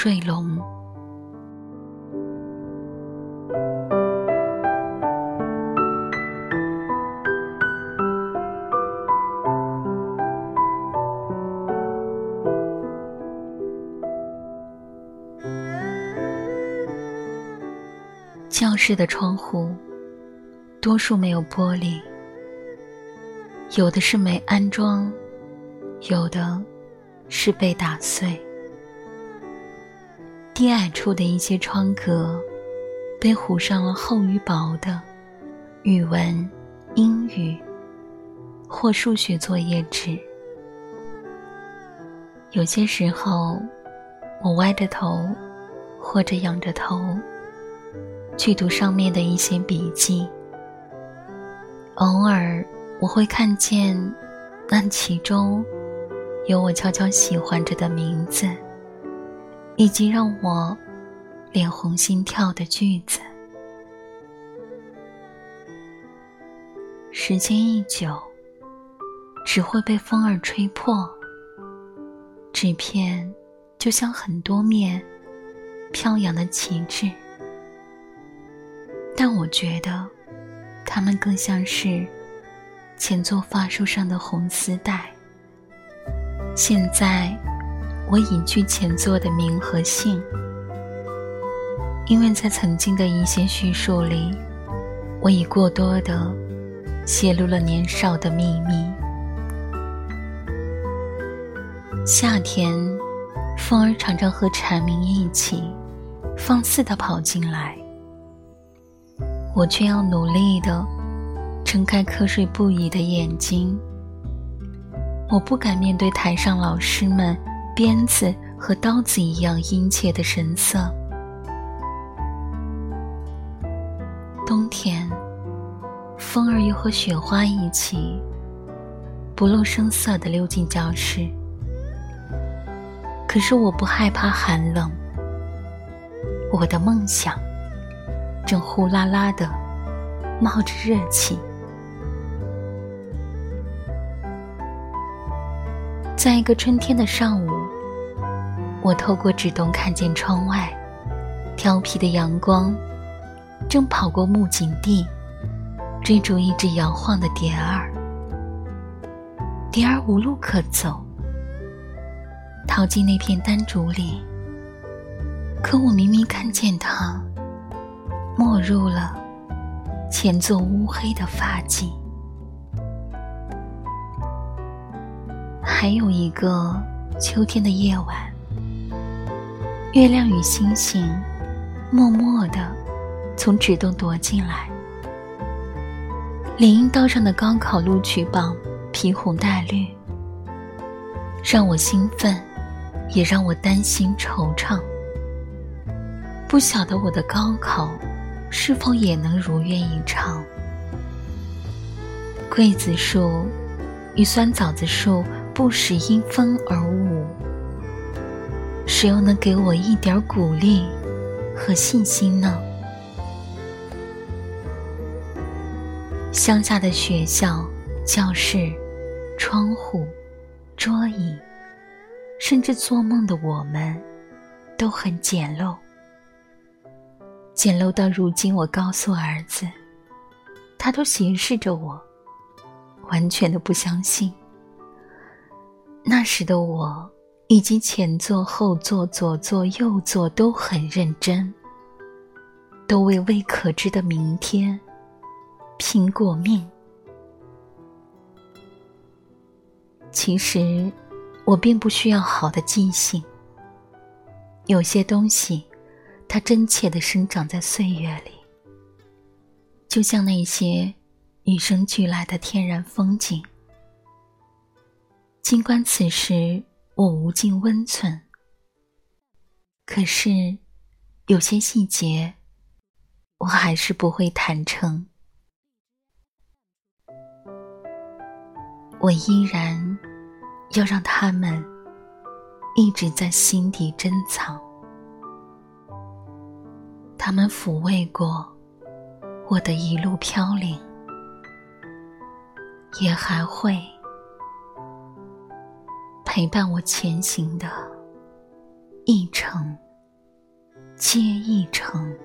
瑞龙。教室的窗户，多数没有玻璃，有的是没安装，有的是被打碎。低矮处的一些窗格，被糊上了厚与薄的语文、英语或数学作业纸。有些时候，我歪着头，或者仰着头。去读上面的一些笔记。偶尔我会看见那其中有我悄悄喜欢着的名字，以及让我脸红心跳的句子。时间一久，只会被风儿吹破，纸片就像很多面飘扬的旗帜。但我觉得，它们更像是前座发束上的红丝带。现在，我隐去前座的名和姓，因为在曾经的一些叙述里，我已过多的泄露了年少的秘密。夏天，风儿常常和蝉鸣一起，放肆的跑进来。我却要努力的睁开瞌睡不已的眼睛。我不敢面对台上老师们鞭子和刀子一样殷切的神色。冬天，风儿又和雪花一起，不露声色的溜进教室。可是我不害怕寒冷。我的梦想。正呼啦啦的冒着热气，在一个春天的上午，我透过纸洞看见窗外，调皮的阳光正跑过木槿地，追逐一只摇晃的蝶儿。蝶儿无路可走，逃进那片丹竹里，可我明明看见它。没入了前座乌黑的发髻。还有一个秋天的夜晚，月亮与星星默默地从纸洞躲进来。林荫道上的高考录取榜披红戴绿，让我兴奋，也让我担心惆怅。不晓得我的高考。是否也能如愿以偿？桂子树与酸枣子树不时因风而舞，谁又能给我一点鼓励和信心呢？乡下的学校、教室、窗户、桌椅，甚至做梦的我们，都很简陋。简陋到如今，我告诉儿子，他都斜视着我，完全的不相信。那时的我，以及前座、后座、左座、右座都很认真，都为未可知的明天拼过命。其实，我并不需要好的记性，有些东西。它真切地生长在岁月里，就像那些与生俱来的天然风景。尽管此时我无尽温存，可是有些细节，我还是不会坦诚。我依然要让他们一直在心底珍藏。他们抚慰过我的一路飘零，也还会陪伴我前行的一程接一程。